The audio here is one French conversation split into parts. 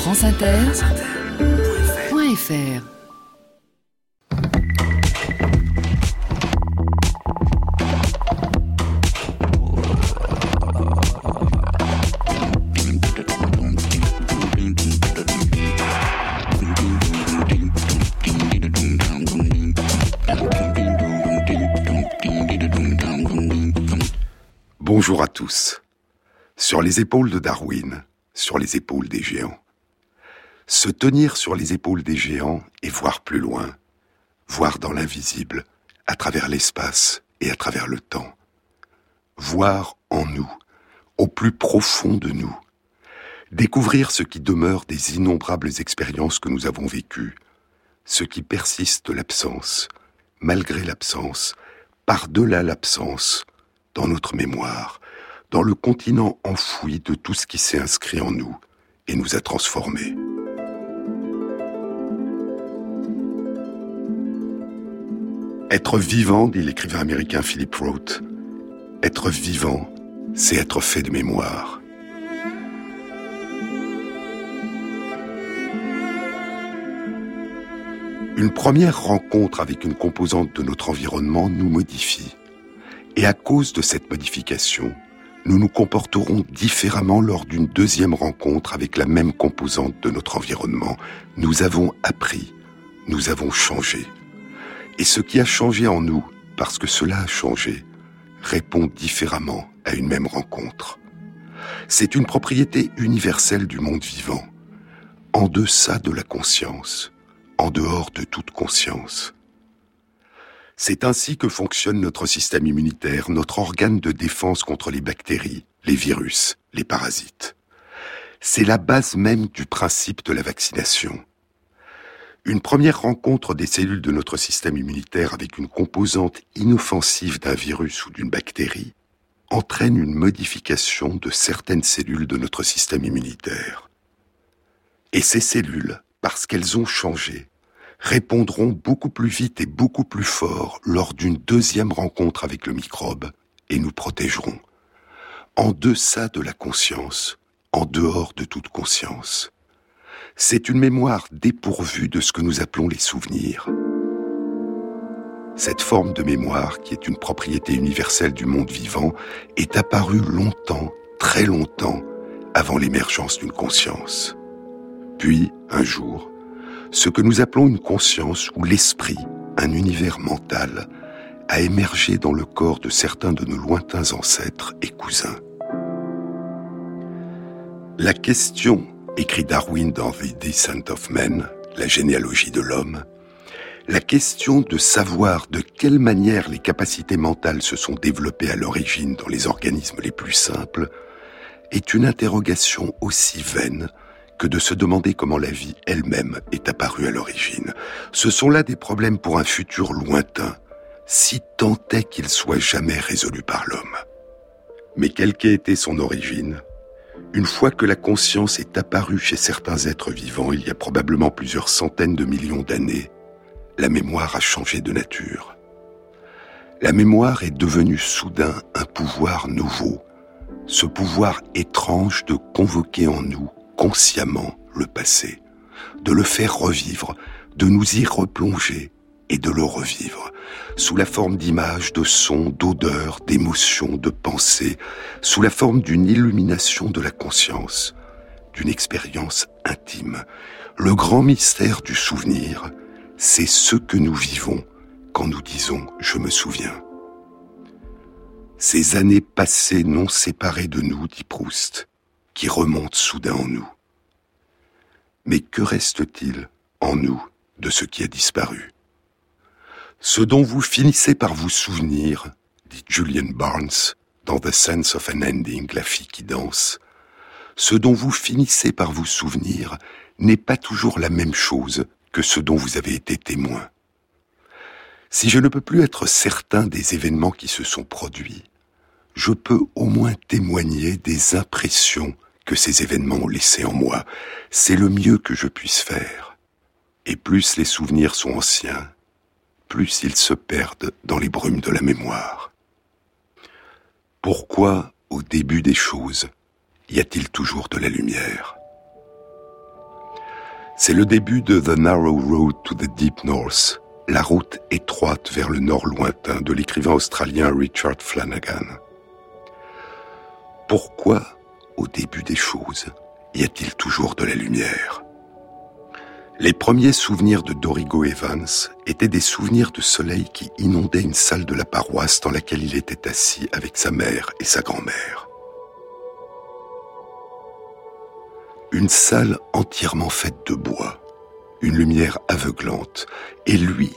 franceinter.fr Bonjour à tous. Sur les épaules de Darwin, sur les épaules des géants. Se tenir sur les épaules des géants et voir plus loin, voir dans l'invisible, à travers l'espace et à travers le temps. Voir en nous, au plus profond de nous. Découvrir ce qui demeure des innombrables expériences que nous avons vécues, ce qui persiste l'absence, malgré l'absence, par-delà l'absence, dans notre mémoire, dans le continent enfoui de tout ce qui s'est inscrit en nous et nous a transformés. Être vivant, dit l'écrivain américain Philip Roth, être vivant, c'est être fait de mémoire. Une première rencontre avec une composante de notre environnement nous modifie. Et à cause de cette modification, nous nous comporterons différemment lors d'une deuxième rencontre avec la même composante de notre environnement. Nous avons appris, nous avons changé. Et ce qui a changé en nous, parce que cela a changé, répond différemment à une même rencontre. C'est une propriété universelle du monde vivant, en deçà de la conscience, en dehors de toute conscience. C'est ainsi que fonctionne notre système immunitaire, notre organe de défense contre les bactéries, les virus, les parasites. C'est la base même du principe de la vaccination. Une première rencontre des cellules de notre système immunitaire avec une composante inoffensive d'un virus ou d'une bactérie entraîne une modification de certaines cellules de notre système immunitaire. Et ces cellules, parce qu'elles ont changé, répondront beaucoup plus vite et beaucoup plus fort lors d'une deuxième rencontre avec le microbe et nous protégeront. En deçà de la conscience, en dehors de toute conscience. C'est une mémoire dépourvue de ce que nous appelons les souvenirs. Cette forme de mémoire, qui est une propriété universelle du monde vivant, est apparue longtemps, très longtemps, avant l'émergence d'une conscience. Puis, un jour, ce que nous appelons une conscience ou l'esprit, un univers mental, a émergé dans le corps de certains de nos lointains ancêtres et cousins. La question, écrit Darwin dans The Descent of Men, la généalogie de l'homme, la question de savoir de quelle manière les capacités mentales se sont développées à l'origine dans les organismes les plus simples, est une interrogation aussi vaine que de se demander comment la vie elle-même est apparue à l'origine. Ce sont là des problèmes pour un futur lointain, si tant est qu'il soit jamais résolu par l'homme. Mais quelle qu'ait été son origine, une fois que la conscience est apparue chez certains êtres vivants il y a probablement plusieurs centaines de millions d'années, la mémoire a changé de nature. La mémoire est devenue soudain un pouvoir nouveau, ce pouvoir étrange de convoquer en nous consciemment le passé, de le faire revivre, de nous y replonger et de le revivre, sous la forme d'images, de sons, d'odeurs, d'émotions, de pensées, sous la forme d'une illumination de la conscience, d'une expérience intime. Le grand mystère du souvenir, c'est ce que nous vivons quand nous disons ⁇ je me souviens ⁇ Ces années passées non séparées de nous, dit Proust, qui remonte soudain en nous. Mais que reste-t-il en nous de ce qui a disparu? Ce dont vous finissez par vous souvenir, dit Julian Barnes dans The Sense of an Ending, la fille qui danse, ce dont vous finissez par vous souvenir n'est pas toujours la même chose que ce dont vous avez été témoin. Si je ne peux plus être certain des événements qui se sont produits, je peux au moins témoigner des impressions que ces événements ont laissé en moi. C'est le mieux que je puisse faire. Et plus les souvenirs sont anciens, plus ils se perdent dans les brumes de la mémoire. Pourquoi, au début des choses, y a-t-il toujours de la lumière? C'est le début de The Narrow Road to the Deep North, la route étroite vers le nord lointain de l'écrivain australien Richard Flanagan. Pourquoi, au début des choses, y a-t-il toujours de la lumière? Les premiers souvenirs de Dorigo Evans étaient des souvenirs de soleil qui inondaient une salle de la paroisse dans laquelle il était assis avec sa mère et sa grand-mère. Une salle entièrement faite de bois, une lumière aveuglante, et lui,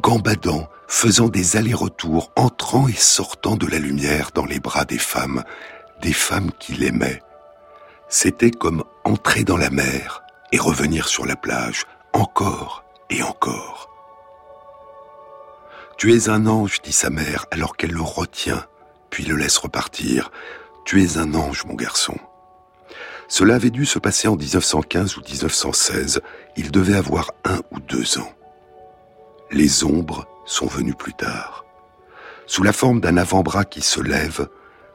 gambadant, faisant des allers-retours, entrant et sortant de la lumière dans les bras des femmes, des femmes qu'il aimait. C'était comme entrer dans la mer et revenir sur la plage, encore et encore. Tu es un ange, dit sa mère, alors qu'elle le retient, puis le laisse repartir. Tu es un ange, mon garçon. Cela avait dû se passer en 1915 ou 1916. Il devait avoir un ou deux ans. Les ombres sont venues plus tard. Sous la forme d'un avant-bras qui se lève,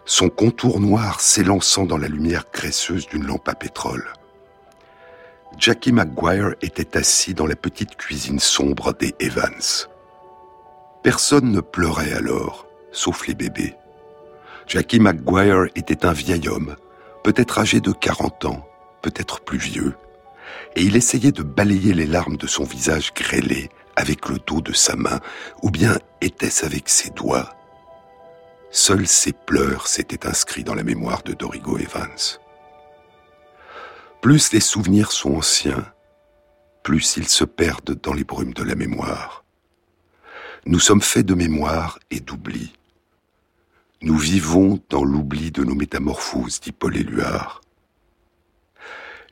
son contour noir s'élançant dans la lumière graisseuse d'une lampe à pétrole. Jackie McGuire était assis dans la petite cuisine sombre des Evans. Personne ne pleurait alors, sauf les bébés. Jackie McGuire était un vieil homme, peut-être âgé de 40 ans, peut-être plus vieux, et il essayait de balayer les larmes de son visage grêlé avec le dos de sa main, ou bien était-ce avec ses doigts Seuls ses pleurs s'étaient inscrits dans la mémoire de Dorigo Evans. Plus les souvenirs sont anciens, plus ils se perdent dans les brumes de la mémoire. Nous sommes faits de mémoire et d'oubli. Nous vivons dans l'oubli de nos métamorphoses, dit Paul Éluard.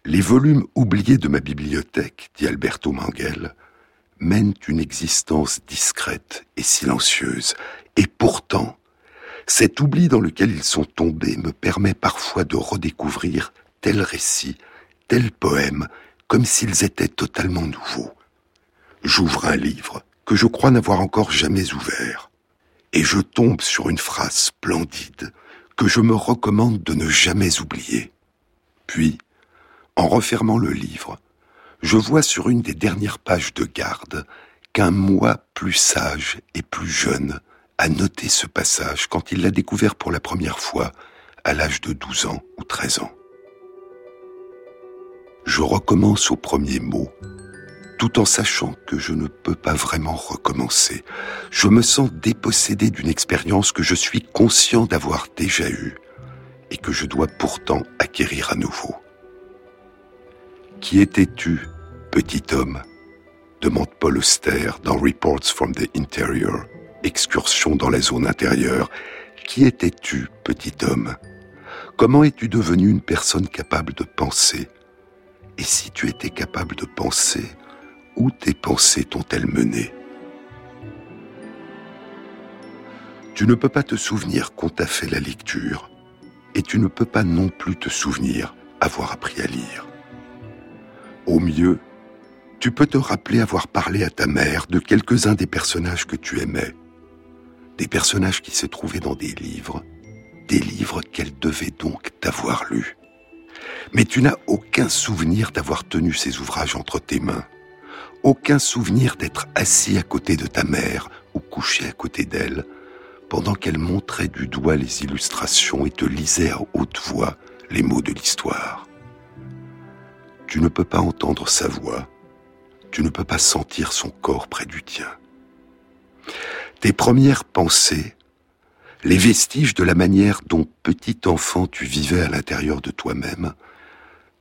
Les volumes oubliés de ma bibliothèque, dit Alberto Manguel, mènent une existence discrète et silencieuse, et pourtant, cet oubli dans lequel ils sont tombés me permet parfois de redécouvrir tel récit, tel poème, comme s'ils étaient totalement nouveaux. J'ouvre un livre que je crois n'avoir encore jamais ouvert et je tombe sur une phrase splendide que je me recommande de ne jamais oublier. Puis, en refermant le livre, je vois sur une des dernières pages de garde qu'un moi plus sage et plus jeune a noté ce passage quand il l'a découvert pour la première fois à l'âge de 12 ans ou 13 ans. Je recommence au premier mot tout en sachant que je ne peux pas vraiment recommencer. Je me sens dépossédé d'une expérience que je suis conscient d'avoir déjà eue et que je dois pourtant acquérir à nouveau. Qui étais-tu, petit homme demande Paul Auster dans Reports from the Interior, excursion dans la zone intérieure. Qui étais-tu, petit homme? Comment es-tu devenu une personne capable de penser Et si tu étais capable de penser, où tes pensées t'ont-elles mené? Tu ne peux pas te souvenir qu'on t'a fait la lecture, et tu ne peux pas non plus te souvenir avoir appris à lire. Au mieux, tu peux te rappeler avoir parlé à ta mère de quelques-uns des personnages que tu aimais, des personnages qui se trouvaient dans des livres, des livres qu'elle devait donc t'avoir lus. Mais tu n'as aucun souvenir d'avoir tenu ces ouvrages entre tes mains, aucun souvenir d'être assis à côté de ta mère ou couché à côté d'elle, pendant qu'elle montrait du doigt les illustrations et te lisait à haute voix les mots de l'histoire. Tu ne peux pas entendre sa voix, tu ne peux pas sentir son corps près du tien. Tes premières pensées, les vestiges de la manière dont petit enfant tu vivais à l'intérieur de toi-même,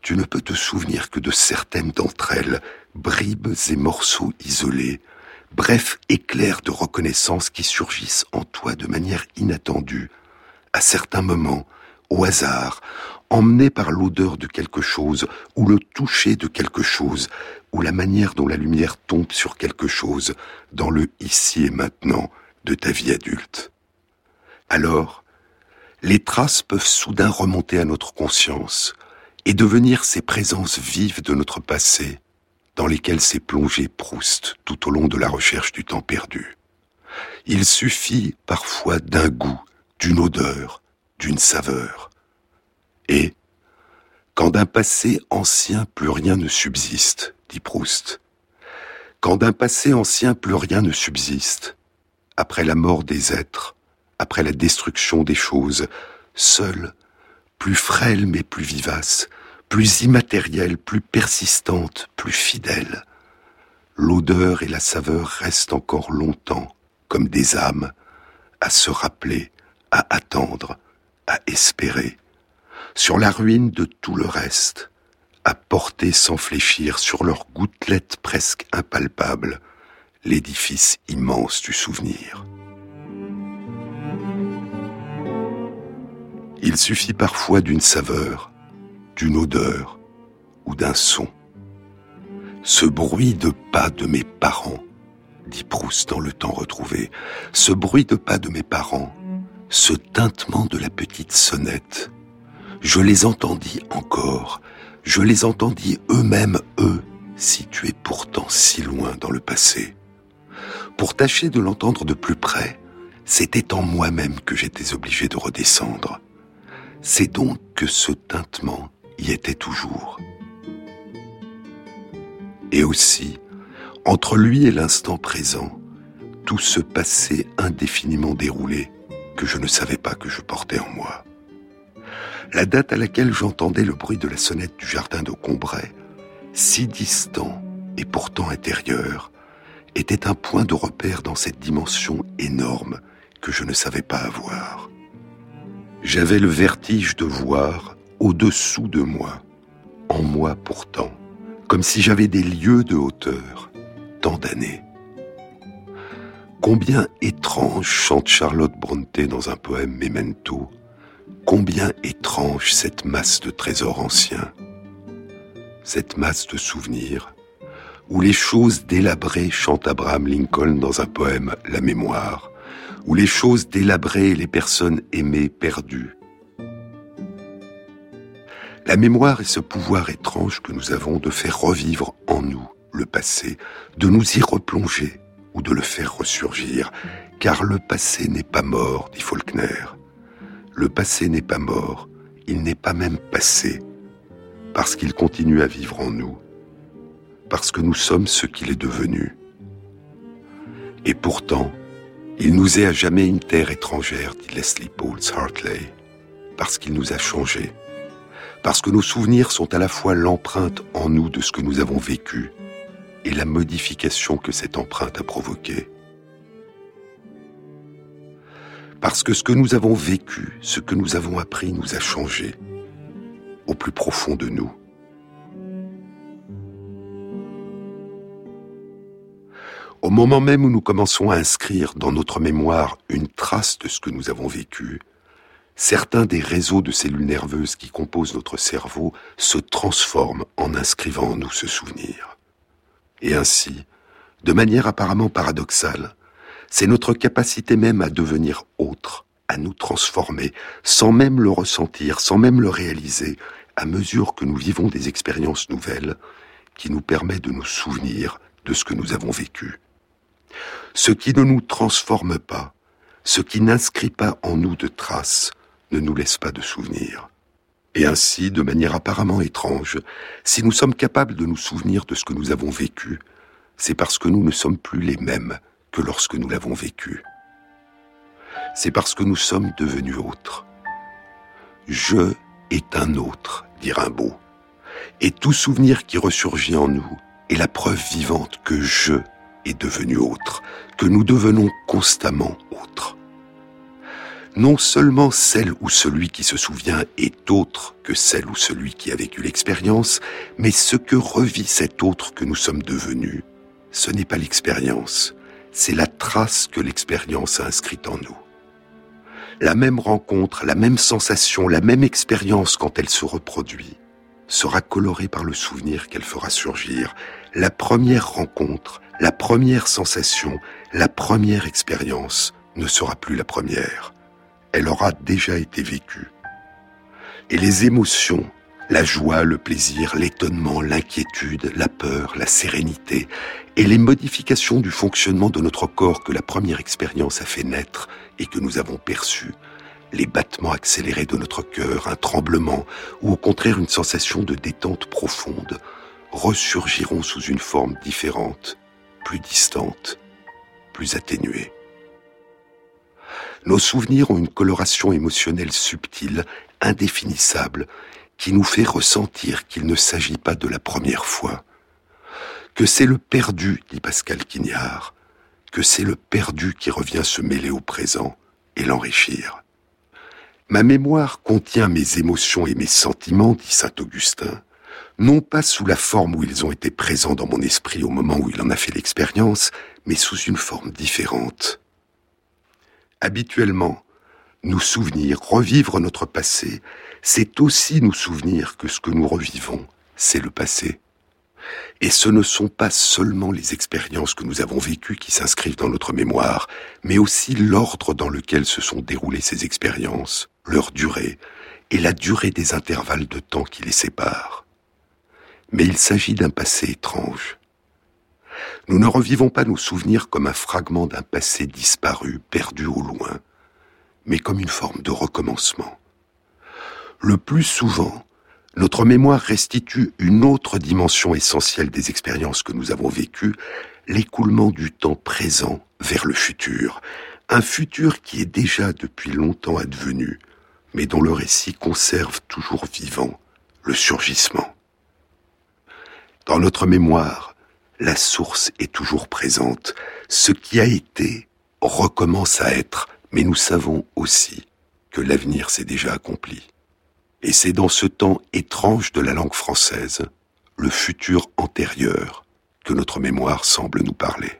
tu ne peux te souvenir que de certaines d'entre elles, bribes et morceaux isolés, bref éclairs de reconnaissance qui surgissent en toi de manière inattendue, à certains moments, au hasard, emmenés par l'odeur de quelque chose, ou le toucher de quelque chose, ou la manière dont la lumière tombe sur quelque chose, dans le ici et maintenant de ta vie adulte. Alors, les traces peuvent soudain remonter à notre conscience, et devenir ces présences vives de notre passé dans lesquelles s'est plongé Proust tout au long de la recherche du temps perdu. Il suffit parfois d'un goût, d'une odeur, d'une saveur. Et, quand d'un passé ancien plus rien ne subsiste, dit Proust. Quand d'un passé ancien plus rien ne subsiste, après la mort des êtres, après la destruction des choses, seule, plus frêle mais plus vivace, plus immatérielle, plus persistante, plus fidèle, l'odeur et la saveur restent encore longtemps comme des âmes à se rappeler, à attendre, à espérer, sur la ruine de tout le reste, à porter sans fléchir sur leurs gouttelettes presque impalpables l'édifice immense du souvenir. Il suffit parfois d'une saveur, d'une odeur ou d'un son. Ce bruit de pas de mes parents, dit Proust dans le temps retrouvé, ce bruit de pas de mes parents, ce tintement de la petite sonnette, je les entendis encore, je les entendis eux-mêmes, eux, situés pourtant si loin dans le passé. Pour tâcher de l'entendre de plus près, c'était en moi-même que j'étais obligé de redescendre. C'est donc que ce tintement y était toujours. Et aussi, entre lui et l'instant présent, tout ce passé indéfiniment déroulé que je ne savais pas que je portais en moi la date à laquelle j'entendais le bruit de la sonnette du jardin de Combray, si distant et pourtant intérieur, était un point de repère dans cette dimension énorme que je ne savais pas avoir. J'avais le vertige de voir au-dessous de moi, en moi pourtant, comme si j'avais des lieux de hauteur, tant d'années. Combien étrange chante Charlotte Brontë dans un poème Memento, Combien étrange cette masse de trésors anciens, cette masse de souvenirs, où les choses délabrées chante Abraham Lincoln dans un poème La mémoire, où les choses délabrées et les personnes aimées perdues. La mémoire est ce pouvoir étrange que nous avons de faire revivre en nous le passé, de nous y replonger ou de le faire ressurgir, car le passé n'est pas mort, dit Faulkner. Le passé n'est pas mort, il n'est pas même passé, parce qu'il continue à vivre en nous, parce que nous sommes ce qu'il est devenu. Et pourtant, il nous est à jamais une terre étrangère, dit Leslie Pauls Hartley, parce qu'il nous a changés, parce que nos souvenirs sont à la fois l'empreinte en nous de ce que nous avons vécu et la modification que cette empreinte a provoquée. Parce que ce que nous avons vécu, ce que nous avons appris nous a changé au plus profond de nous. Au moment même où nous commençons à inscrire dans notre mémoire une trace de ce que nous avons vécu, certains des réseaux de cellules nerveuses qui composent notre cerveau se transforment en inscrivant en nous ce souvenir. Et ainsi, de manière apparemment paradoxale, c'est notre capacité même à devenir autre, à nous transformer, sans même le ressentir, sans même le réaliser, à mesure que nous vivons des expériences nouvelles, qui nous permet de nous souvenir de ce que nous avons vécu. Ce qui ne nous transforme pas, ce qui n'inscrit pas en nous de traces, ne nous laisse pas de souvenirs. Et ainsi, de manière apparemment étrange, si nous sommes capables de nous souvenir de ce que nous avons vécu, c'est parce que nous ne sommes plus les mêmes que lorsque nous l'avons vécu. C'est parce que nous sommes devenus autres. Je est un autre, dit Rimbaud. Et tout souvenir qui ressurgit en nous est la preuve vivante que je est devenu autre, que nous devenons constamment autres. Non seulement celle ou celui qui se souvient est autre que celle ou celui qui a vécu l'expérience, mais ce que revit cet autre que nous sommes devenus, ce n'est pas l'expérience, c'est la trace que l'expérience a inscrite en nous. La même rencontre, la même sensation, la même expérience quand elle se reproduit sera colorée par le souvenir qu'elle fera surgir. La première rencontre, la première sensation, la première expérience ne sera plus la première. Elle aura déjà été vécue. Et les émotions, la joie, le plaisir, l'étonnement, l'inquiétude, la peur, la sérénité et les modifications du fonctionnement de notre corps que la première expérience a fait naître et que nous avons perçues, les battements accélérés de notre cœur, un tremblement ou au contraire une sensation de détente profonde, ressurgiront sous une forme différente, plus distante, plus atténuée. Nos souvenirs ont une coloration émotionnelle subtile, indéfinissable, qui nous fait ressentir qu'il ne s'agit pas de la première fois, que c'est le perdu, dit Pascal Quignard, que c'est le perdu qui revient se mêler au présent et l'enrichir. Ma mémoire contient mes émotions et mes sentiments, dit saint Augustin, non pas sous la forme où ils ont été présents dans mon esprit au moment où il en a fait l'expérience, mais sous une forme différente. Habituellement, nous souvenir, revivre notre passé, c'est aussi nous souvenir que ce que nous revivons, c'est le passé. Et ce ne sont pas seulement les expériences que nous avons vécues qui s'inscrivent dans notre mémoire, mais aussi l'ordre dans lequel se sont déroulées ces expériences, leur durée et la durée des intervalles de temps qui les séparent. Mais il s'agit d'un passé étrange. Nous ne revivons pas nos souvenirs comme un fragment d'un passé disparu, perdu au loin, mais comme une forme de recommencement. Le plus souvent, notre mémoire restitue une autre dimension essentielle des expériences que nous avons vécues, l'écoulement du temps présent vers le futur, un futur qui est déjà depuis longtemps advenu, mais dont le récit conserve toujours vivant le surgissement. Dans notre mémoire, la source est toujours présente. Ce qui a été recommence à être, mais nous savons aussi que l'avenir s'est déjà accompli. Et c'est dans ce temps étrange de la langue française, le futur antérieur, que notre mémoire semble nous parler.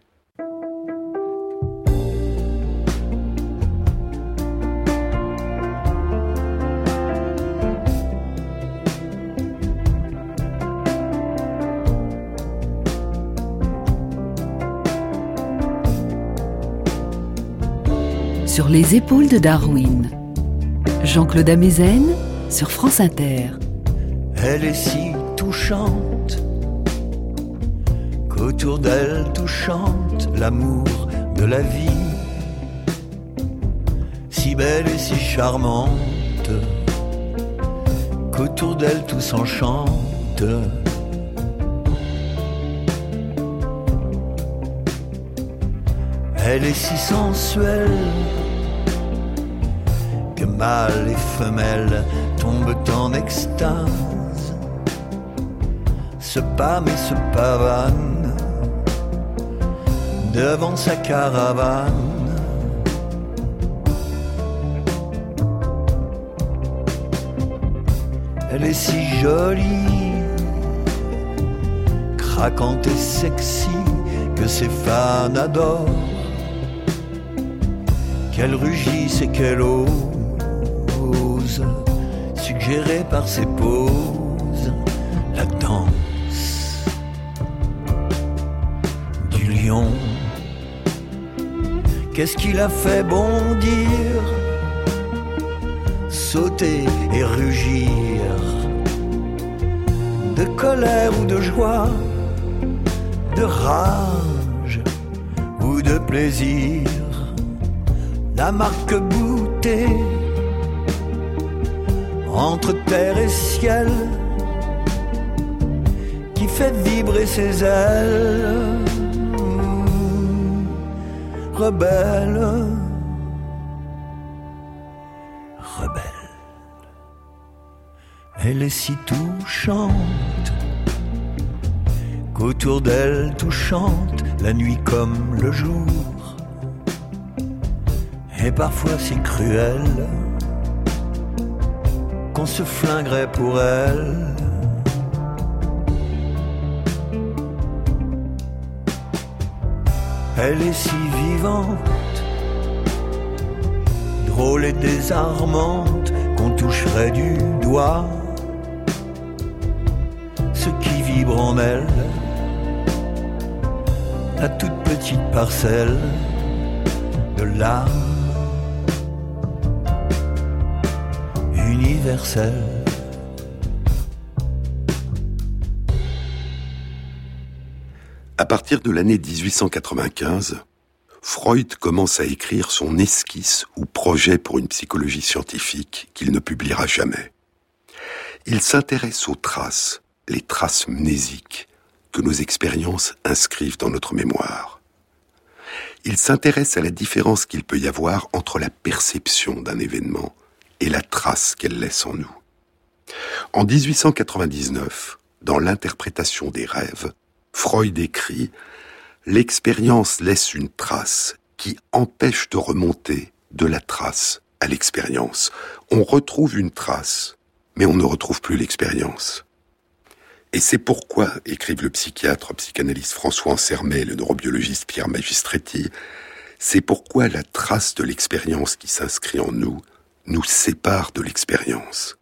Sur les épaules de Darwin, Jean-Claude Amezen sur France Inter. Elle est si touchante qu'autour d'elle tout chante l'amour de la vie. Si belle et si charmante qu'autour d'elle tout s'enchante. Elle est si sensuelle que mâle et femelle tombent en extase, se pâme et se pavane devant sa caravane. Elle est si jolie, craquante et sexy que ses fans adorent. Qu'elle rugisse et qu'elle ose suggérée par ses poses, la danse du lion. Qu'est-ce qui l'a fait bondir, sauter et rugir, de colère ou de joie, de rage ou de plaisir, la marque boutée entre terre et ciel qui fait vibrer ses ailes. Rebelle, rebelle, elle est si touchante qu'autour d'elle tout chante la nuit comme le jour, et parfois si cruelle qu'on se flinguerait pour elle. Elle est si vivante, drôle et désarmante, qu'on toucherait du doigt ce qui vibre en elle, la toute petite parcelle de l'âme À partir de l'année 1895, Freud commence à écrire son esquisse ou projet pour une psychologie scientifique qu'il ne publiera jamais. Il s'intéresse aux traces, les traces mnésiques que nos expériences inscrivent dans notre mémoire. Il s'intéresse à la différence qu'il peut y avoir entre la perception d'un événement et la trace qu'elle laisse en nous. En 1899, dans l'interprétation des rêves, Freud écrit L'expérience laisse une trace qui empêche de remonter de la trace à l'expérience. On retrouve une trace, mais on ne retrouve plus l'expérience. Et c'est pourquoi, écrivent le psychiatre psychanalyste François Ansermet et le neurobiologiste Pierre Magistretti, c'est pourquoi la trace de l'expérience qui s'inscrit en nous nous sépare de l'expérience.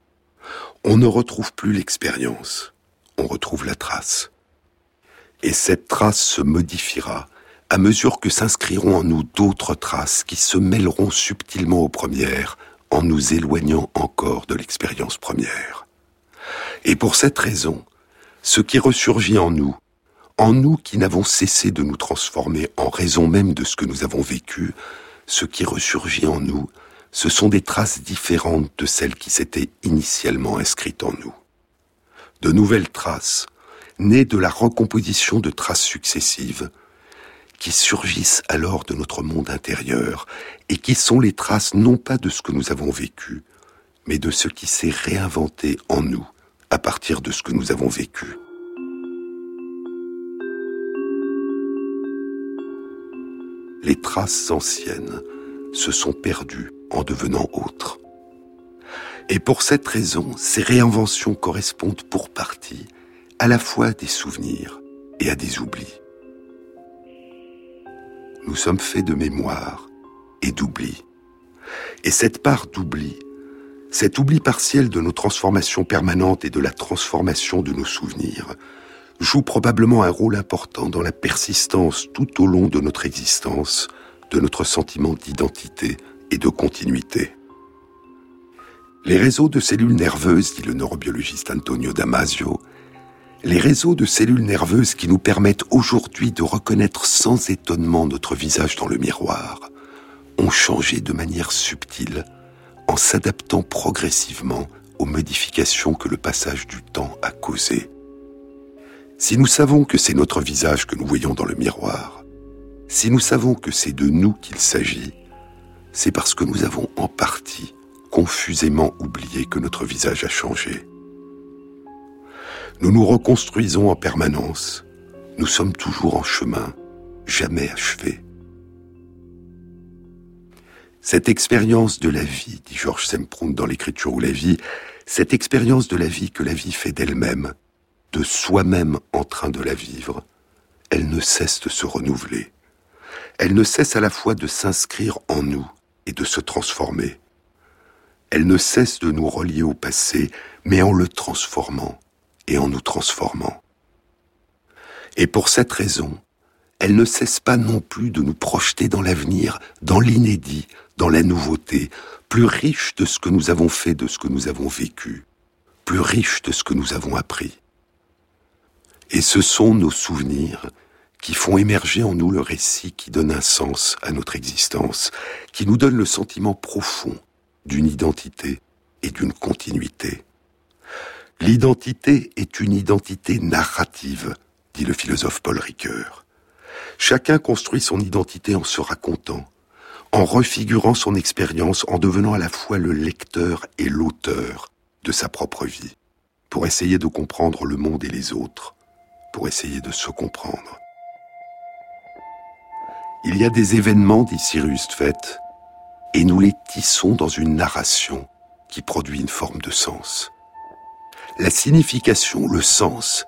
On ne retrouve plus l'expérience, on retrouve la trace. Et cette trace se modifiera à mesure que s'inscriront en nous d'autres traces qui se mêleront subtilement aux premières en nous éloignant encore de l'expérience première. Et pour cette raison, ce qui ressurgit en nous, en nous qui n'avons cessé de nous transformer en raison même de ce que nous avons vécu, ce qui ressurgit en nous, ce sont des traces différentes de celles qui s'étaient initialement inscrites en nous. De nouvelles traces, nées de la recomposition de traces successives, qui surgissent alors de notre monde intérieur, et qui sont les traces non pas de ce que nous avons vécu, mais de ce qui s'est réinventé en nous à partir de ce que nous avons vécu. Les traces anciennes se sont perdues en devenant autres. Et pour cette raison, ces réinventions correspondent pour partie à la fois des souvenirs et à des oublis. Nous sommes faits de mémoire et d'oubli. Et cette part d'oubli cet oubli partiel de nos transformations permanentes et de la transformation de nos souvenirs joue probablement un rôle important dans la persistance tout au long de notre existence de notre sentiment d'identité et de continuité. Les réseaux de cellules nerveuses, dit le neurobiologiste Antonio Damasio, les réseaux de cellules nerveuses qui nous permettent aujourd'hui de reconnaître sans étonnement notre visage dans le miroir, ont changé de manière subtile en s'adaptant progressivement aux modifications que le passage du temps a causées. Si nous savons que c'est notre visage que nous voyons dans le miroir, si nous savons que c'est de nous qu'il s'agit, c'est parce que nous avons en partie confusément oublié que notre visage a changé. Nous nous reconstruisons en permanence, nous sommes toujours en chemin, jamais achevés. Cette expérience de la vie, dit Georges Semprun dans l'écriture ou la vie, cette expérience de la vie que la vie fait d'elle-même, de soi-même en train de la vivre, elle ne cesse de se renouveler. Elle ne cesse à la fois de s'inscrire en nous et de se transformer. Elle ne cesse de nous relier au passé, mais en le transformant et en nous transformant. Et pour cette raison, elle ne cesse pas non plus de nous projeter dans l'avenir, dans l'inédit, dans la nouveauté, plus riche de ce que nous avons fait, de ce que nous avons vécu, plus riche de ce que nous avons appris. Et ce sont nos souvenirs qui font émerger en nous le récit qui donne un sens à notre existence, qui nous donne le sentiment profond d'une identité et d'une continuité. L'identité est une identité narrative, dit le philosophe Paul Ricoeur. Chacun construit son identité en se racontant, en refigurant son expérience, en devenant à la fois le lecteur et l'auteur de sa propre vie, pour essayer de comprendre le monde et les autres, pour essayer de se comprendre. Il y a des événements, dit Cyrus Tvet, et nous les tissons dans une narration qui produit une forme de sens. La signification, le sens,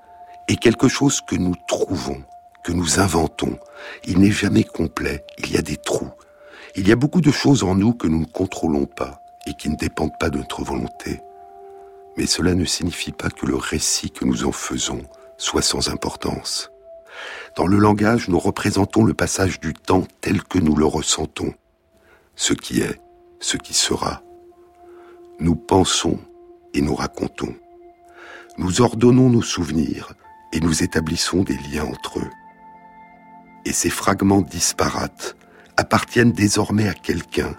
est quelque chose que nous trouvons, que nous inventons. Il n'est jamais complet, il y a des trous, il y a beaucoup de choses en nous que nous ne contrôlons pas et qui ne dépendent pas de notre volonté. Mais cela ne signifie pas que le récit que nous en faisons soit sans importance. Dans le langage, nous représentons le passage du temps tel que nous le ressentons, ce qui est, ce qui sera. Nous pensons et nous racontons. Nous ordonnons nos souvenirs et nous établissons des liens entre eux. Et ces fragments disparates appartiennent désormais à quelqu'un,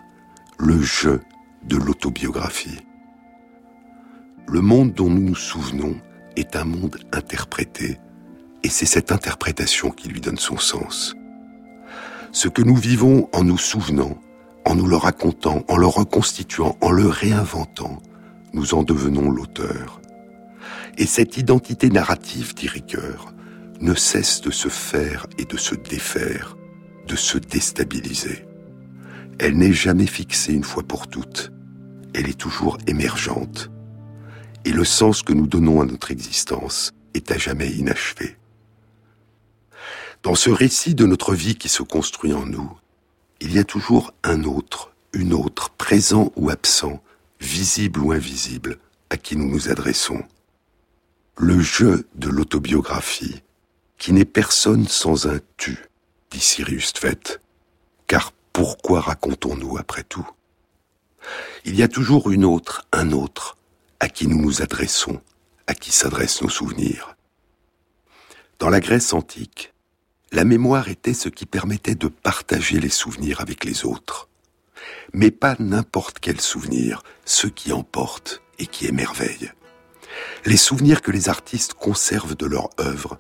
le je de l'autobiographie. Le monde dont nous nous souvenons est un monde interprété, et c'est cette interprétation qui lui donne son sens. Ce que nous vivons en nous souvenant, en nous le racontant, en le reconstituant, en le réinventant, nous en devenons l'auteur. Et cette identité narrative, dit Ricoeur, ne cesse de se faire et de se défaire, de se déstabiliser. Elle n'est jamais fixée une fois pour toutes. Elle est toujours émergente. Et le sens que nous donnons à notre existence est à jamais inachevé. Dans ce récit de notre vie qui se construit en nous, il y a toujours un autre, une autre, présent ou absent, visible ou invisible, à qui nous nous adressons. Le jeu de l'autobiographie, qui n'est personne sans un tu, dit Sirius Tvet, car pourquoi racontons-nous après tout? Il y a toujours une autre, un autre, à qui nous nous adressons, à qui s'adressent nos souvenirs. Dans la Grèce antique, la mémoire était ce qui permettait de partager les souvenirs avec les autres. Mais pas n'importe quel souvenir, ceux qui emportent et qui émerveillent. Les souvenirs que les artistes conservent de leur œuvre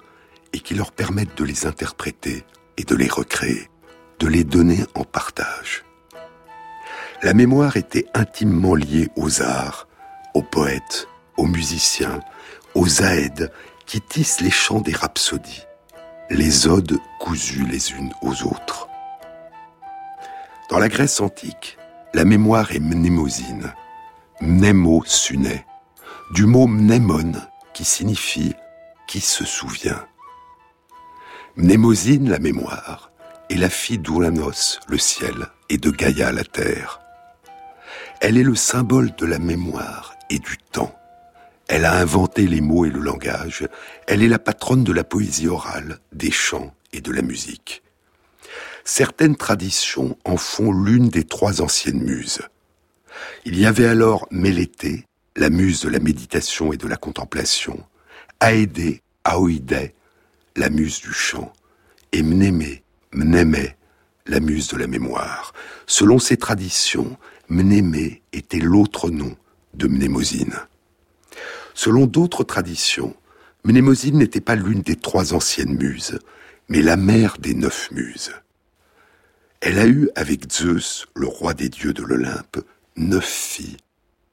et qui leur permettent de les interpréter et de les recréer, de les donner en partage. La mémoire était intimement liée aux arts, aux poètes, aux musiciens, aux aèdes qui tissent les chants des rhapsodies les odes cousues les unes aux autres. Dans la Grèce antique, la mémoire est mnémosine, mnémo suné, du mot mnémon qui signifie qui se souvient. Mnémosine, la mémoire, est la fille d'Ouranos, le ciel, et de Gaïa, la terre. Elle est le symbole de la mémoire et du temps. Elle a inventé les mots et le langage. Elle est la patronne de la poésie orale, des chants et de la musique. Certaines traditions en font l'une des trois anciennes muses. Il y avait alors Mélété, la muse de la méditation et de la contemplation, Aédé, Aoïdé, la muse du chant, et Mnémé, Mnémé, la muse de la mémoire. Selon ces traditions, Mnémé était l'autre nom de Mnémosine. Selon d'autres traditions, Mnémosine n'était pas l'une des trois anciennes muses, mais la mère des neuf muses. Elle a eu avec Zeus, le roi des dieux de l'Olympe, neuf filles,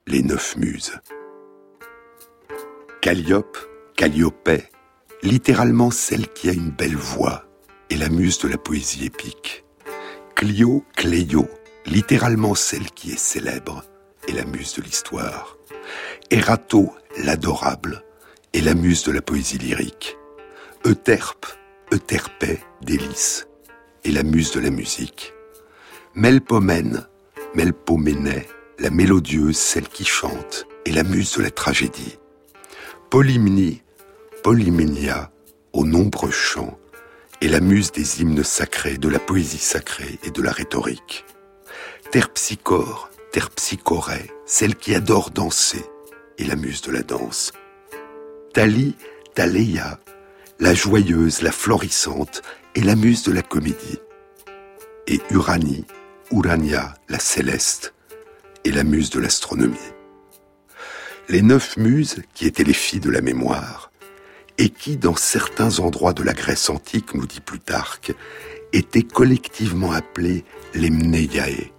les neuf muses. Calliope, Calliopée, littéralement celle qui a une belle voix, est la muse de la poésie épique. Clio, Cléio, littéralement celle qui est célèbre, est la muse de l'histoire. Erato, l'adorable, et la muse de la poésie lyrique. Euterpe, Euterpé, délice, et la muse de la musique. Melpomène, Melpoménée, la mélodieuse, celle qui chante, et la muse de la tragédie. Polymnie, Polyménia, aux nombreux chants, et la muse des hymnes sacrés, de la poésie sacrée et de la rhétorique. Terpsichore, Terpsichorée, celle qui adore danser, et la muse de la danse. Thalie, Thaléa, la joyeuse, la florissante, et la muse de la comédie. Et Uranie, Urania, la céleste, et la muse de l'astronomie. Les neuf muses, qui étaient les filles de la mémoire, et qui, dans certains endroits de la Grèce antique, nous dit Plutarque, étaient collectivement appelées les mneiae,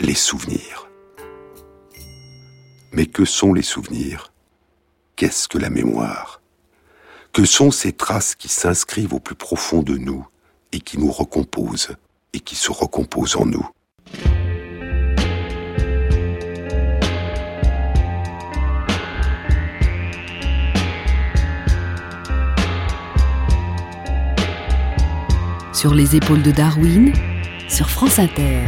les souvenirs. Mais que sont les souvenirs? Qu'est-ce que la mémoire? Que sont ces traces qui s'inscrivent au plus profond de nous et qui nous recomposent et qui se recomposent en nous? Sur les épaules de Darwin, sur France Inter.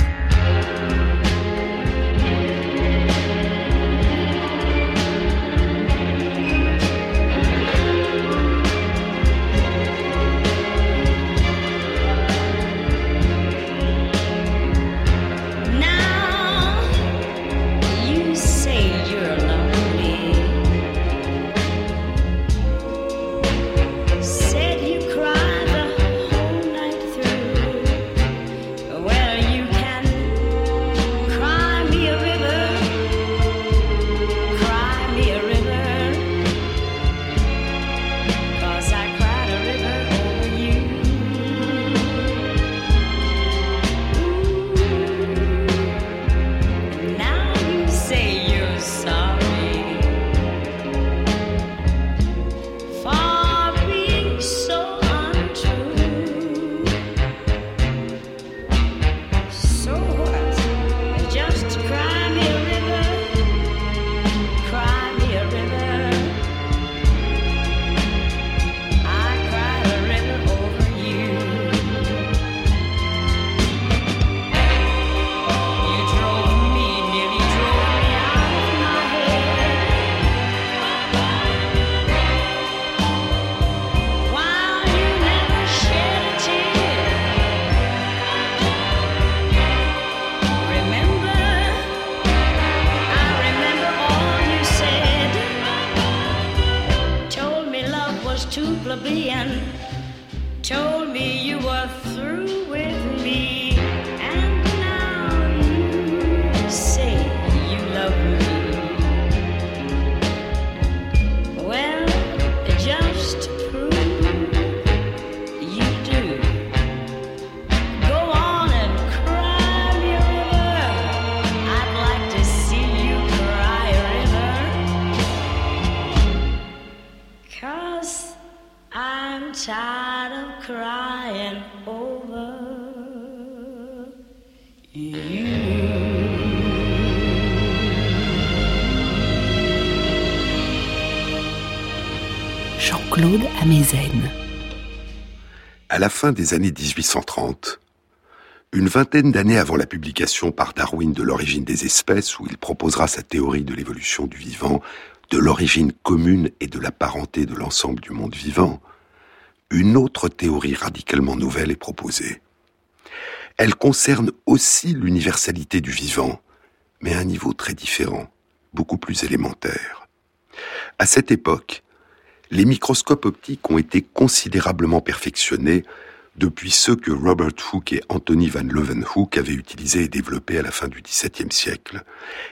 Fin des années 1830, une vingtaine d'années avant la publication par Darwin de l'origine des espèces, où il proposera sa théorie de l'évolution du vivant, de l'origine commune et de la parenté de l'ensemble du monde vivant, une autre théorie radicalement nouvelle est proposée. Elle concerne aussi l'universalité du vivant, mais à un niveau très différent, beaucoup plus élémentaire. À cette époque, les microscopes optiques ont été considérablement perfectionnés depuis ceux que Robert Hooke et Anthony van Leeuwenhoek avaient utilisés et développés à la fin du XVIIe siècle.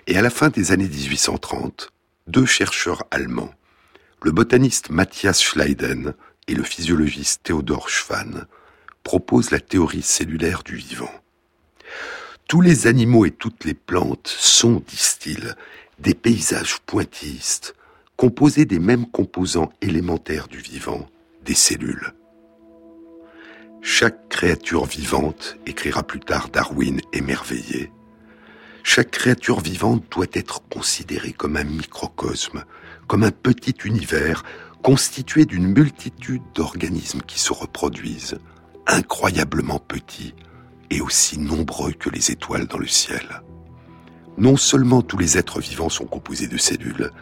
Et à la fin des années 1830, deux chercheurs allemands, le botaniste Matthias Schleiden et le physiologiste Theodor Schwann, proposent la théorie cellulaire du vivant. Tous les animaux et toutes les plantes sont, disent-ils, des paysages pointillistes composé des mêmes composants élémentaires du vivant, des cellules. Chaque créature vivante, écrira plus tard Darwin émerveillé, chaque créature vivante doit être considérée comme un microcosme, comme un petit univers constitué d'une multitude d'organismes qui se reproduisent, incroyablement petits et aussi nombreux que les étoiles dans le ciel. Non seulement tous les êtres vivants sont composés de cellules,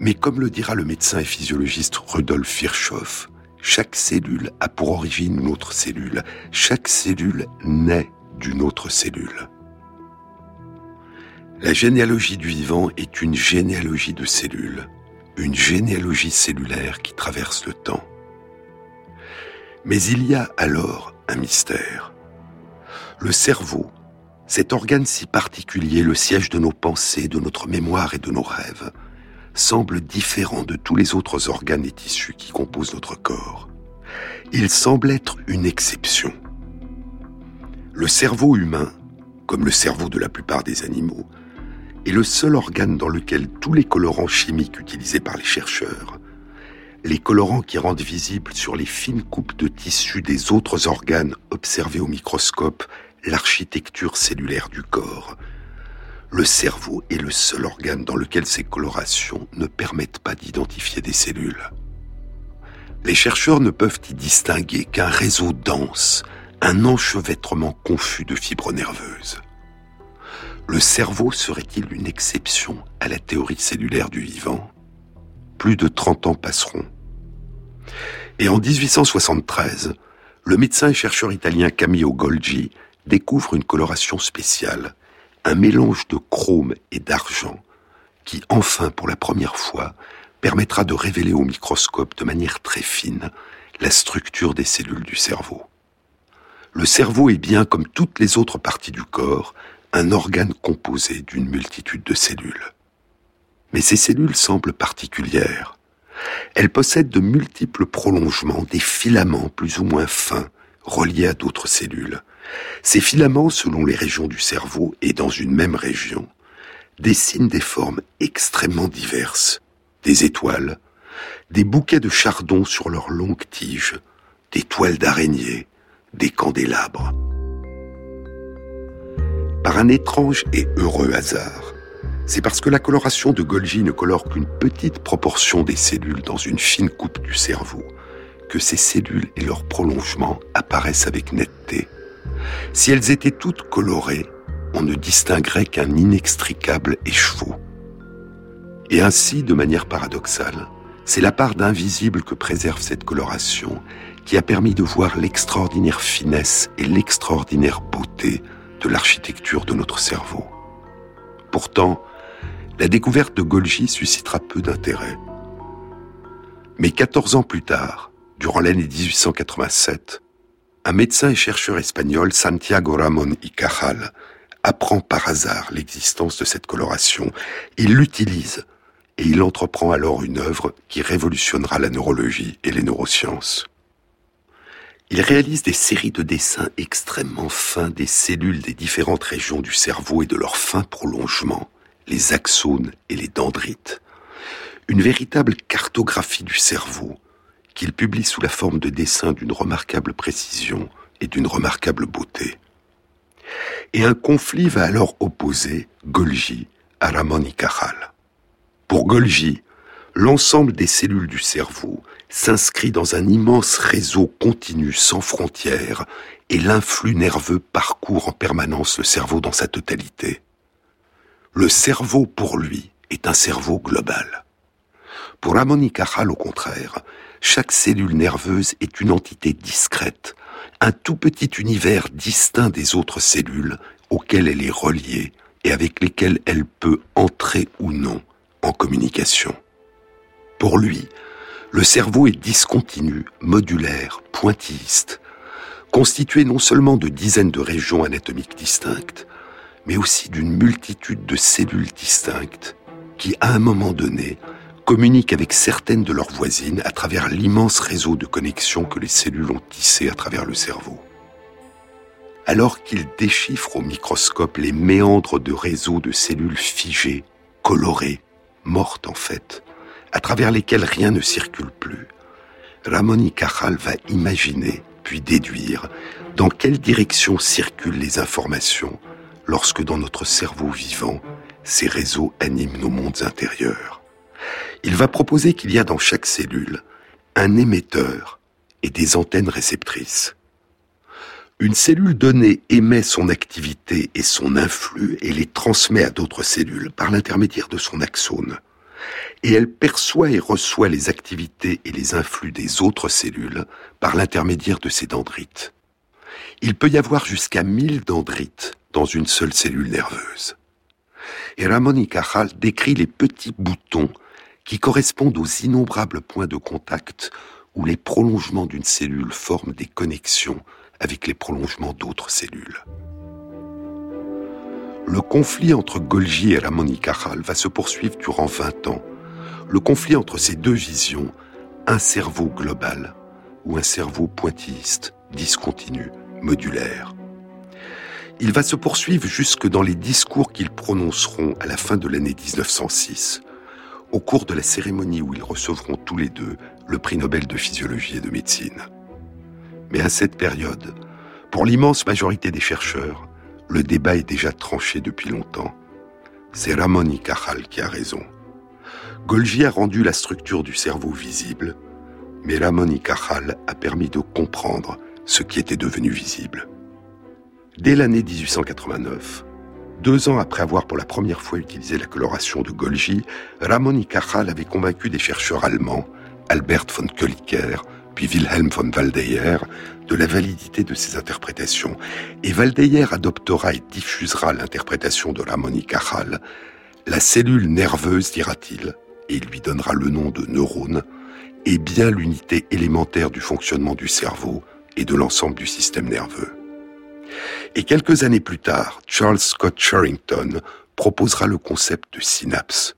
mais comme le dira le médecin et physiologiste Rudolf Virchow, chaque cellule a pour origine une autre cellule. Chaque cellule naît d'une autre cellule. La généalogie du vivant est une généalogie de cellules, une généalogie cellulaire qui traverse le temps. Mais il y a alors un mystère. Le cerveau, cet organe si particulier, le siège de nos pensées, de notre mémoire et de nos rêves, semble différent de tous les autres organes et tissus qui composent notre corps. Il semble être une exception. Le cerveau humain, comme le cerveau de la plupart des animaux, est le seul organe dans lequel tous les colorants chimiques utilisés par les chercheurs, les colorants qui rendent visibles sur les fines coupes de tissu des autres organes observés au microscope l'architecture cellulaire du corps, le cerveau est le seul organe dans lequel ces colorations ne permettent pas d'identifier des cellules. Les chercheurs ne peuvent y distinguer qu'un réseau dense, un enchevêtrement confus de fibres nerveuses. Le cerveau serait-il une exception à la théorie cellulaire du vivant? Plus de 30 ans passeront. Et en 1873, le médecin et chercheur italien Camillo Golgi découvre une coloration spéciale un mélange de chrome et d'argent qui, enfin pour la première fois, permettra de révéler au microscope de manière très fine la structure des cellules du cerveau. Le cerveau est bien, comme toutes les autres parties du corps, un organe composé d'une multitude de cellules. Mais ces cellules semblent particulières. Elles possèdent de multiples prolongements, des filaments plus ou moins fins, reliés à d'autres cellules, ces filaments, selon les régions du cerveau et dans une même région, dessinent des formes extrêmement diverses. Des étoiles, des bouquets de chardons sur leurs longues tiges, des toiles d'araignées, des candélabres. Par un étrange et heureux hasard, c'est parce que la coloration de Golgi ne colore qu'une petite proportion des cellules dans une fine coupe du cerveau, que ces cellules et leurs prolongements apparaissent avec netteté si elles étaient toutes colorées, on ne distinguerait qu'un inextricable écheveau. Et ainsi, de manière paradoxale, c'est la part d'invisible que préserve cette coloration qui a permis de voir l'extraordinaire finesse et l'extraordinaire beauté de l'architecture de notre cerveau. Pourtant, la découverte de Golgi suscitera peu d'intérêt. Mais 14 ans plus tard, durant l'année 1887, un médecin et chercheur espagnol, Santiago Ramón y Cajal, apprend par hasard l'existence de cette coloration. Il l'utilise et il entreprend alors une œuvre qui révolutionnera la neurologie et les neurosciences. Il réalise des séries de dessins extrêmement fins des cellules des différentes régions du cerveau et de leurs fins prolongements, les axones et les dendrites. Une véritable cartographie du cerveau qu'il publie sous la forme de dessins d'une remarquable précision et d'une remarquable beauté. Et un conflit va alors opposer Golgi à Ramon y Cajal. Pour Golgi, l'ensemble des cellules du cerveau s'inscrit dans un immense réseau continu sans frontières et l'influx nerveux parcourt en permanence le cerveau dans sa totalité. Le cerveau, pour lui, est un cerveau global. Pour Cajal, au contraire, chaque cellule nerveuse est une entité discrète, un tout petit univers distinct des autres cellules auxquelles elle est reliée et avec lesquelles elle peut entrer ou non en communication. Pour lui, le cerveau est discontinu, modulaire, pointilliste, constitué non seulement de dizaines de régions anatomiques distinctes, mais aussi d'une multitude de cellules distinctes qui, à un moment donné, communiquent avec certaines de leurs voisines à travers l'immense réseau de connexions que les cellules ont tissé à travers le cerveau. Alors qu'ils déchiffrent au microscope les méandres de réseaux de cellules figées, colorées, mortes en fait, à travers lesquelles rien ne circule plus, Ramon y Cajal va imaginer, puis déduire, dans quelle direction circulent les informations lorsque dans notre cerveau vivant, ces réseaux animent nos mondes intérieurs il va proposer qu'il y a dans chaque cellule un émetteur et des antennes réceptrices. Une cellule donnée émet son activité et son influx et les transmet à d'autres cellules par l'intermédiaire de son axone. Et elle perçoit et reçoit les activités et les influx des autres cellules par l'intermédiaire de ses dendrites. Il peut y avoir jusqu'à 1000 dendrites dans une seule cellule nerveuse. Et Ramon y Cajal décrit les petits boutons qui correspondent aux innombrables points de contact où les prolongements d'une cellule forment des connexions avec les prolongements d'autres cellules. Le conflit entre Golgi et Ramon y va se poursuivre durant 20 ans. Le conflit entre ces deux visions, un cerveau global ou un cerveau pointilliste, discontinu, modulaire. Il va se poursuivre jusque dans les discours qu'ils prononceront à la fin de l'année 1906 au cours de la cérémonie où ils recevront tous les deux le prix Nobel de physiologie et de médecine. Mais à cette période, pour l'immense majorité des chercheurs, le débat est déjà tranché depuis longtemps. C'est Ramon y qui a raison. Golgi a rendu la structure du cerveau visible, mais Ramon y Cajal a permis de comprendre ce qui était devenu visible. Dès l'année 1889, deux ans après avoir pour la première fois utilisé la coloration de Golgi, Ramon y Cajal avait convaincu des chercheurs allemands, Albert von Kolliker, puis Wilhelm von Waldeyer, de la validité de ces interprétations. Et Waldeyer adoptera et diffusera l'interprétation de Ramon y Cajal. La cellule nerveuse, dira-t-il, et lui donnera le nom de neurone, est bien l'unité élémentaire du fonctionnement du cerveau et de l'ensemble du système nerveux. Et quelques années plus tard, Charles Scott Sherrington proposera le concept de synapse.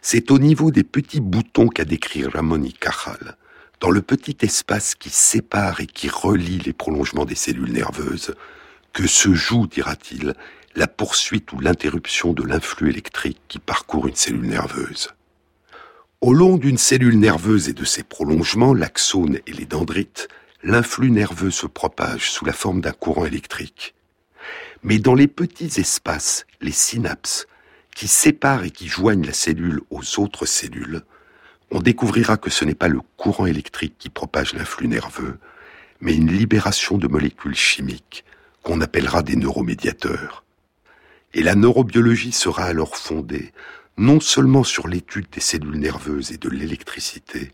C'est au niveau des petits boutons qu'a décrit Ramon y Cajal, dans le petit espace qui sépare et qui relie les prolongements des cellules nerveuses, que se joue, dira-t-il, la poursuite ou l'interruption de l'influx électrique qui parcourt une cellule nerveuse. Au long d'une cellule nerveuse et de ses prolongements, l'axone et les dendrites, l'influx nerveux se propage sous la forme d'un courant électrique. Mais dans les petits espaces, les synapses, qui séparent et qui joignent la cellule aux autres cellules, on découvrira que ce n'est pas le courant électrique qui propage l'influx nerveux, mais une libération de molécules chimiques qu'on appellera des neuromédiateurs. Et la neurobiologie sera alors fondée non seulement sur l'étude des cellules nerveuses et de l'électricité,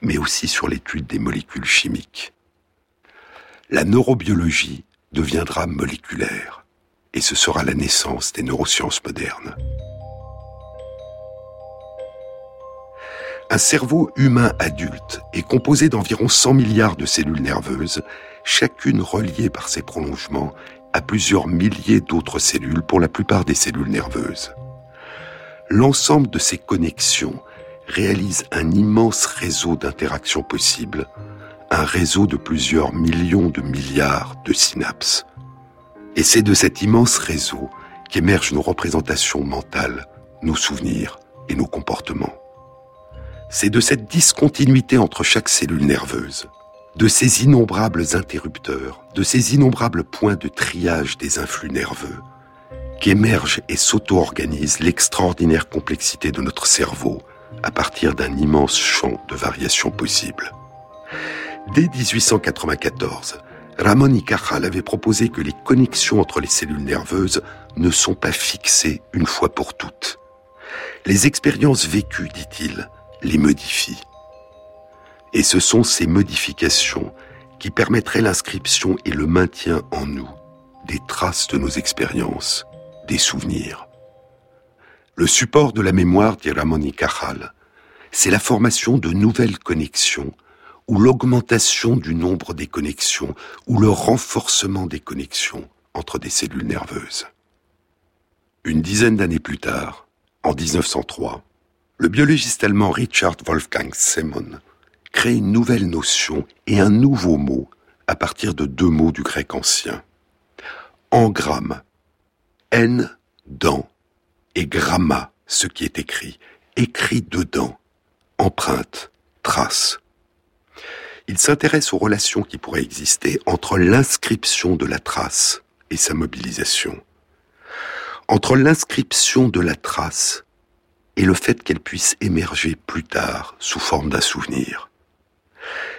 mais aussi sur l'étude des molécules chimiques la neurobiologie deviendra moléculaire et ce sera la naissance des neurosciences modernes. Un cerveau humain adulte est composé d'environ 100 milliards de cellules nerveuses, chacune reliée par ses prolongements à plusieurs milliers d'autres cellules, pour la plupart des cellules nerveuses. L'ensemble de ces connexions réalise un immense réseau d'interactions possibles, un réseau de plusieurs millions de milliards de synapses. Et c'est de cet immense réseau qu'émergent nos représentations mentales, nos souvenirs et nos comportements. C'est de cette discontinuité entre chaque cellule nerveuse, de ces innombrables interrupteurs, de ces innombrables points de triage des influx nerveux, qu'émerge et s'auto-organise l'extraordinaire complexité de notre cerveau à partir d'un immense champ de variations possibles. Dès 1894, Ramon y avait proposé que les connexions entre les cellules nerveuses ne sont pas fixées une fois pour toutes. Les expériences vécues, dit-il, les modifient. Et ce sont ces modifications qui permettraient l'inscription et le maintien en nous des traces de nos expériences, des souvenirs. Le support de la mémoire, dit Ramon y c'est la formation de nouvelles connexions ou l'augmentation du nombre des connexions, ou le renforcement des connexions entre des cellules nerveuses. Une dizaine d'années plus tard, en 1903, le biologiste allemand Richard Wolfgang Semon crée une nouvelle notion et un nouveau mot à partir de deux mots du grec ancien. Engramme, N dans, et gramma, ce qui est écrit, écrit dedans, empreinte, trace il s'intéresse aux relations qui pourraient exister entre l'inscription de la trace et sa mobilisation. Entre l'inscription de la trace et le fait qu'elle puisse émerger plus tard sous forme d'un souvenir.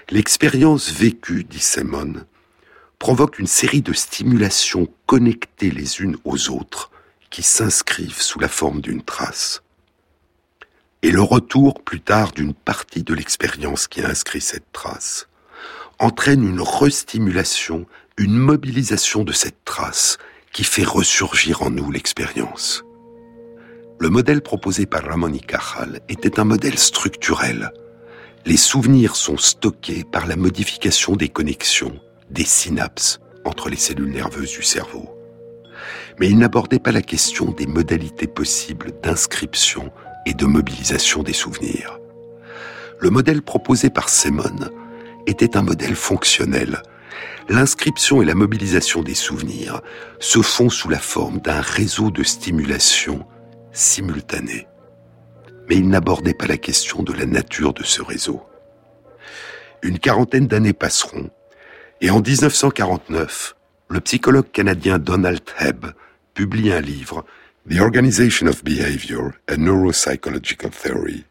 L'expérience vécue, dit Simon, provoque une série de stimulations connectées les unes aux autres qui s'inscrivent sous la forme d'une trace. Et le retour plus tard d'une partie de l'expérience qui a inscrit cette trace entraîne une restimulation, une mobilisation de cette trace qui fait ressurgir en nous l'expérience. Le modèle proposé par Ramon y était un modèle structurel. Les souvenirs sont stockés par la modification des connexions, des synapses entre les cellules nerveuses du cerveau. Mais il n'abordait pas la question des modalités possibles d'inscription et de mobilisation des souvenirs. Le modèle proposé par Semon était un modèle fonctionnel. L'inscription et la mobilisation des souvenirs se font sous la forme d'un réseau de stimulation simultané. Mais il n'abordait pas la question de la nature de ce réseau. Une quarantaine d'années passeront, et en 1949, le psychologue canadien Donald Hebb publie un livre The Organization of Behavior, a Neuropsychological Theory,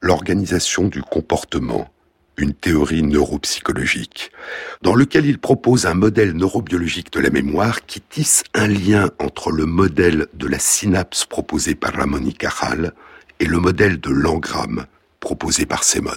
l'organisation du comportement, une théorie neuropsychologique, dans lequel il propose un modèle neurobiologique de la mémoire qui tisse un lien entre le modèle de la synapse proposé par Ramon y Cajal et le modèle de l'engramme proposé par Semon.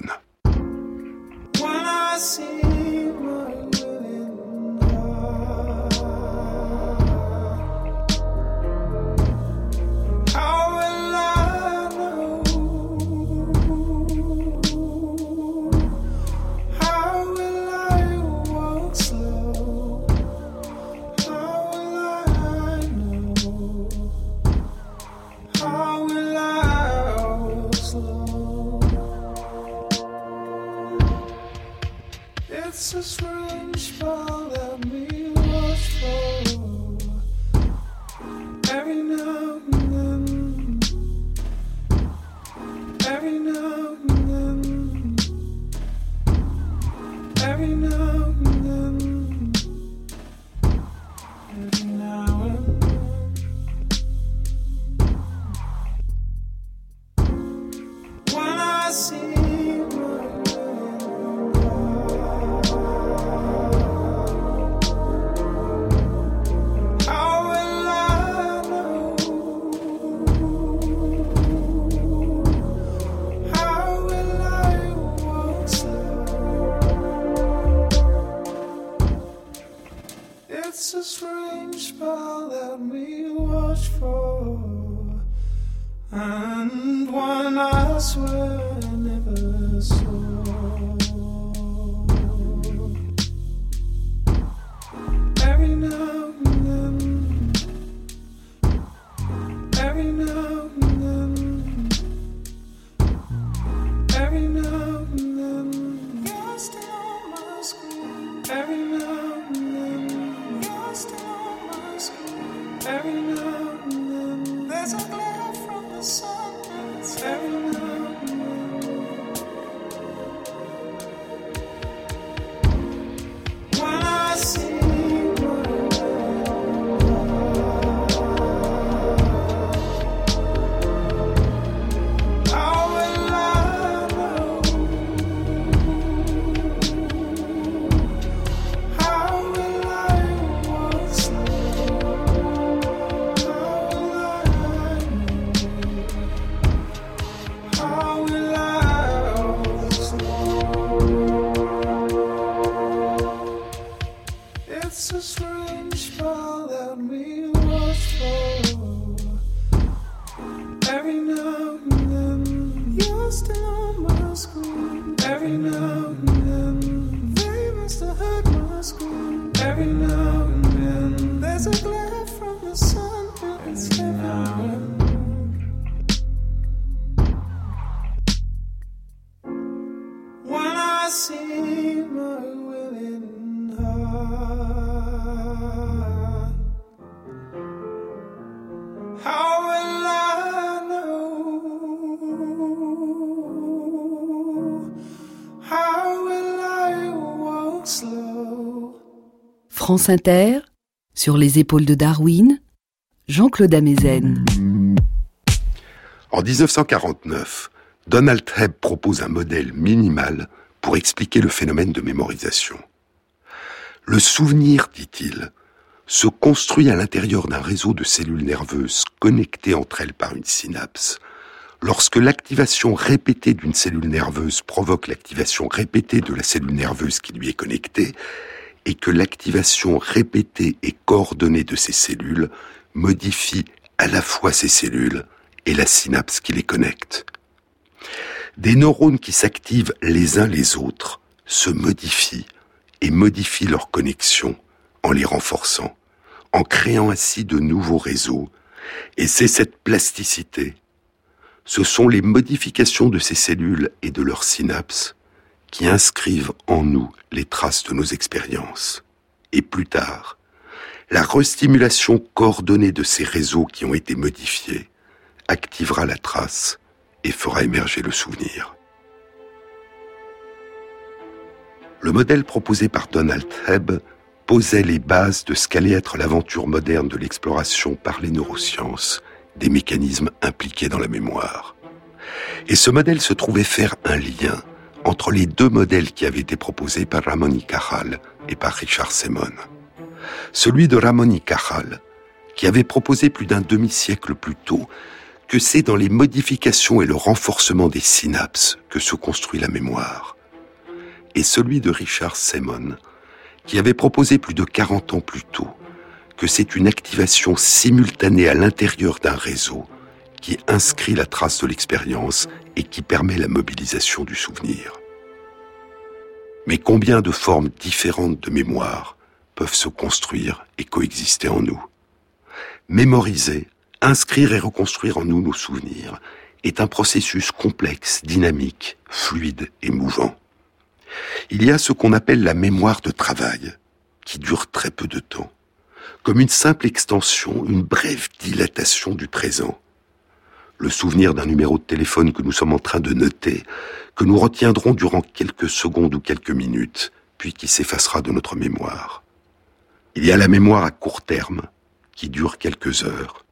love. France Inter, sur les épaules de Darwin, Jean-Claude Amezen. En 1949, Donald Hebb propose un modèle minimal pour expliquer le phénomène de mémorisation. Le souvenir, dit-il, se construit à l'intérieur d'un réseau de cellules nerveuses connectées entre elles par une synapse, lorsque l'activation répétée d'une cellule nerveuse provoque l'activation répétée de la cellule nerveuse qui lui est connectée, et que l'activation répétée et coordonnée de ces cellules modifie à la fois ces cellules et la synapse qui les connecte. Des neurones qui s'activent les uns les autres se modifient et modifient leurs connexions en les renforçant, en créant ainsi de nouveaux réseaux. Et c'est cette plasticité, ce sont les modifications de ces cellules et de leurs synapses qui inscrivent en nous les traces de nos expériences. Et plus tard, la restimulation coordonnée de ces réseaux qui ont été modifiés activera la trace et fera émerger le souvenir. Le modèle proposé par Donald Hebb posait les bases de ce qu'allait être l'aventure moderne de l'exploration par les neurosciences des mécanismes impliqués dans la mémoire. Et ce modèle se trouvait faire un lien entre les deux modèles qui avaient été proposés par Ramon y Cajal et par Richard Semon. Celui de Ramon y Cajal, qui avait proposé plus d'un demi-siècle plus tôt que c'est dans les modifications et le renforcement des synapses que se construit la mémoire. Et celui de Richard Semon, qui avait proposé plus de 40 ans plus tôt que c'est une activation simultanée à l'intérieur d'un réseau qui inscrit la trace de l'expérience et qui permet la mobilisation du souvenir. Mais combien de formes différentes de mémoire peuvent se construire et coexister en nous? Mémoriser, inscrire et reconstruire en nous nos souvenirs est un processus complexe, dynamique, fluide et mouvant. Il y a ce qu'on appelle la mémoire de travail, qui dure très peu de temps, comme une simple extension, une brève dilatation du présent, le souvenir d'un numéro de téléphone que nous sommes en train de noter, que nous retiendrons durant quelques secondes ou quelques minutes, puis qui s'effacera de notre mémoire. Il y a la mémoire à court terme, qui dure quelques heures.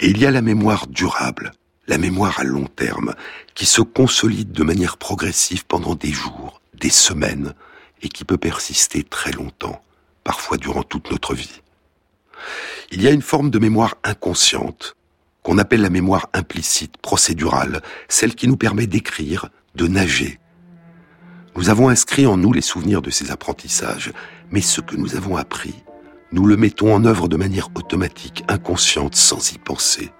Et il y a la mémoire durable, la mémoire à long terme, qui se consolide de manière progressive pendant des jours, des semaines, et qui peut persister très longtemps, parfois durant toute notre vie. Il y a une forme de mémoire inconsciente, qu'on appelle la mémoire implicite, procédurale, celle qui nous permet d'écrire, de nager. Nous avons inscrit en nous les souvenirs de ces apprentissages, mais ce que nous avons appris, nous le mettons en œuvre de manière automatique, inconsciente, sans y penser.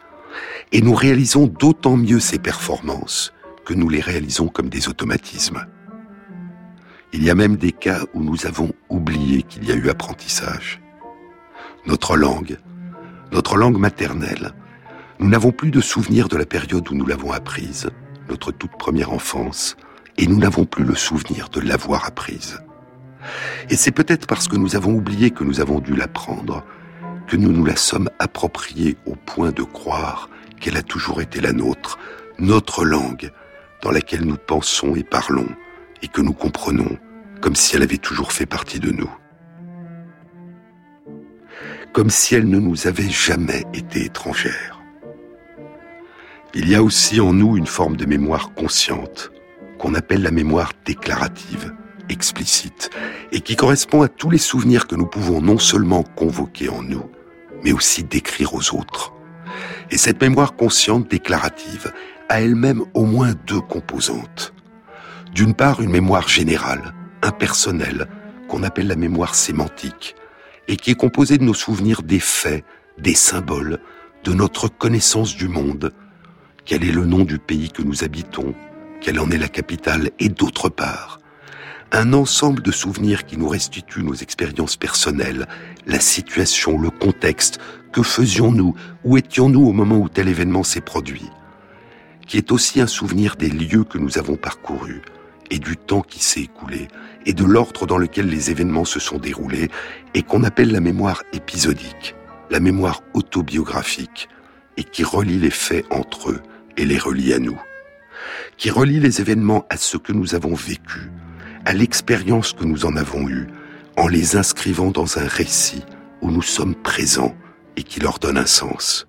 Et nous réalisons d'autant mieux ces performances que nous les réalisons comme des automatismes. Il y a même des cas où nous avons oublié qu'il y a eu apprentissage. Notre langue, notre langue maternelle, nous n'avons plus de souvenir de la période où nous l'avons apprise, notre toute première enfance, et nous n'avons plus le souvenir de l'avoir apprise. Et c'est peut-être parce que nous avons oublié que nous avons dû l'apprendre que nous nous la sommes appropriée au point de croire qu'elle a toujours été la nôtre, notre langue, dans laquelle nous pensons et parlons, et que nous comprenons, comme si elle avait toujours fait partie de nous. Comme si elle ne nous avait jamais été étrangère. Il y a aussi en nous une forme de mémoire consciente, qu'on appelle la mémoire déclarative, explicite, et qui correspond à tous les souvenirs que nous pouvons non seulement convoquer en nous, mais aussi décrire aux autres. Et cette mémoire consciente déclarative a elle-même au moins deux composantes. D'une part, une mémoire générale, impersonnelle, qu'on appelle la mémoire sémantique, et qui est composée de nos souvenirs des faits, des symboles, de notre connaissance du monde, quel est le nom du pays que nous habitons, quelle en est la capitale, et d'autre part, un ensemble de souvenirs qui nous restituent nos expériences personnelles, la situation, le contexte, que faisions-nous, où étions-nous au moment où tel événement s'est produit, qui est aussi un souvenir des lieux que nous avons parcourus, et du temps qui s'est écoulé, et de l'ordre dans lequel les événements se sont déroulés, et qu'on appelle la mémoire épisodique, la mémoire autobiographique, et qui relie les faits entre eux et les relie à nous, qui relie les événements à ce que nous avons vécu, à l'expérience que nous en avons eue, en les inscrivant dans un récit où nous sommes présents et qui leur donne un sens.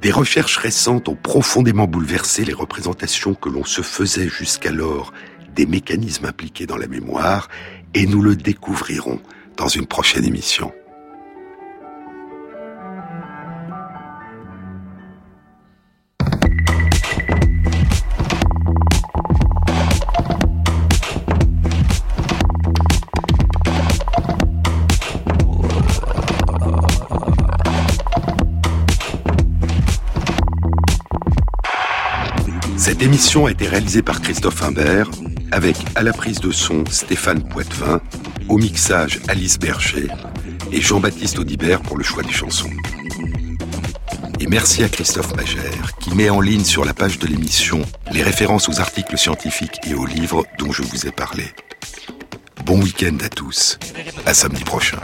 Des recherches récentes ont profondément bouleversé les représentations que l'on se faisait jusqu'alors des mécanismes impliqués dans la mémoire et nous le découvrirons dans une prochaine émission. L'émission a été réalisée par Christophe Imbert, avec à la prise de son Stéphane Poitvin, au mixage Alice Berger et Jean-Baptiste Audibert pour le choix des chansons. Et merci à Christophe Magère qui met en ligne sur la page de l'émission les références aux articles scientifiques et aux livres dont je vous ai parlé. Bon week-end à tous. À samedi prochain.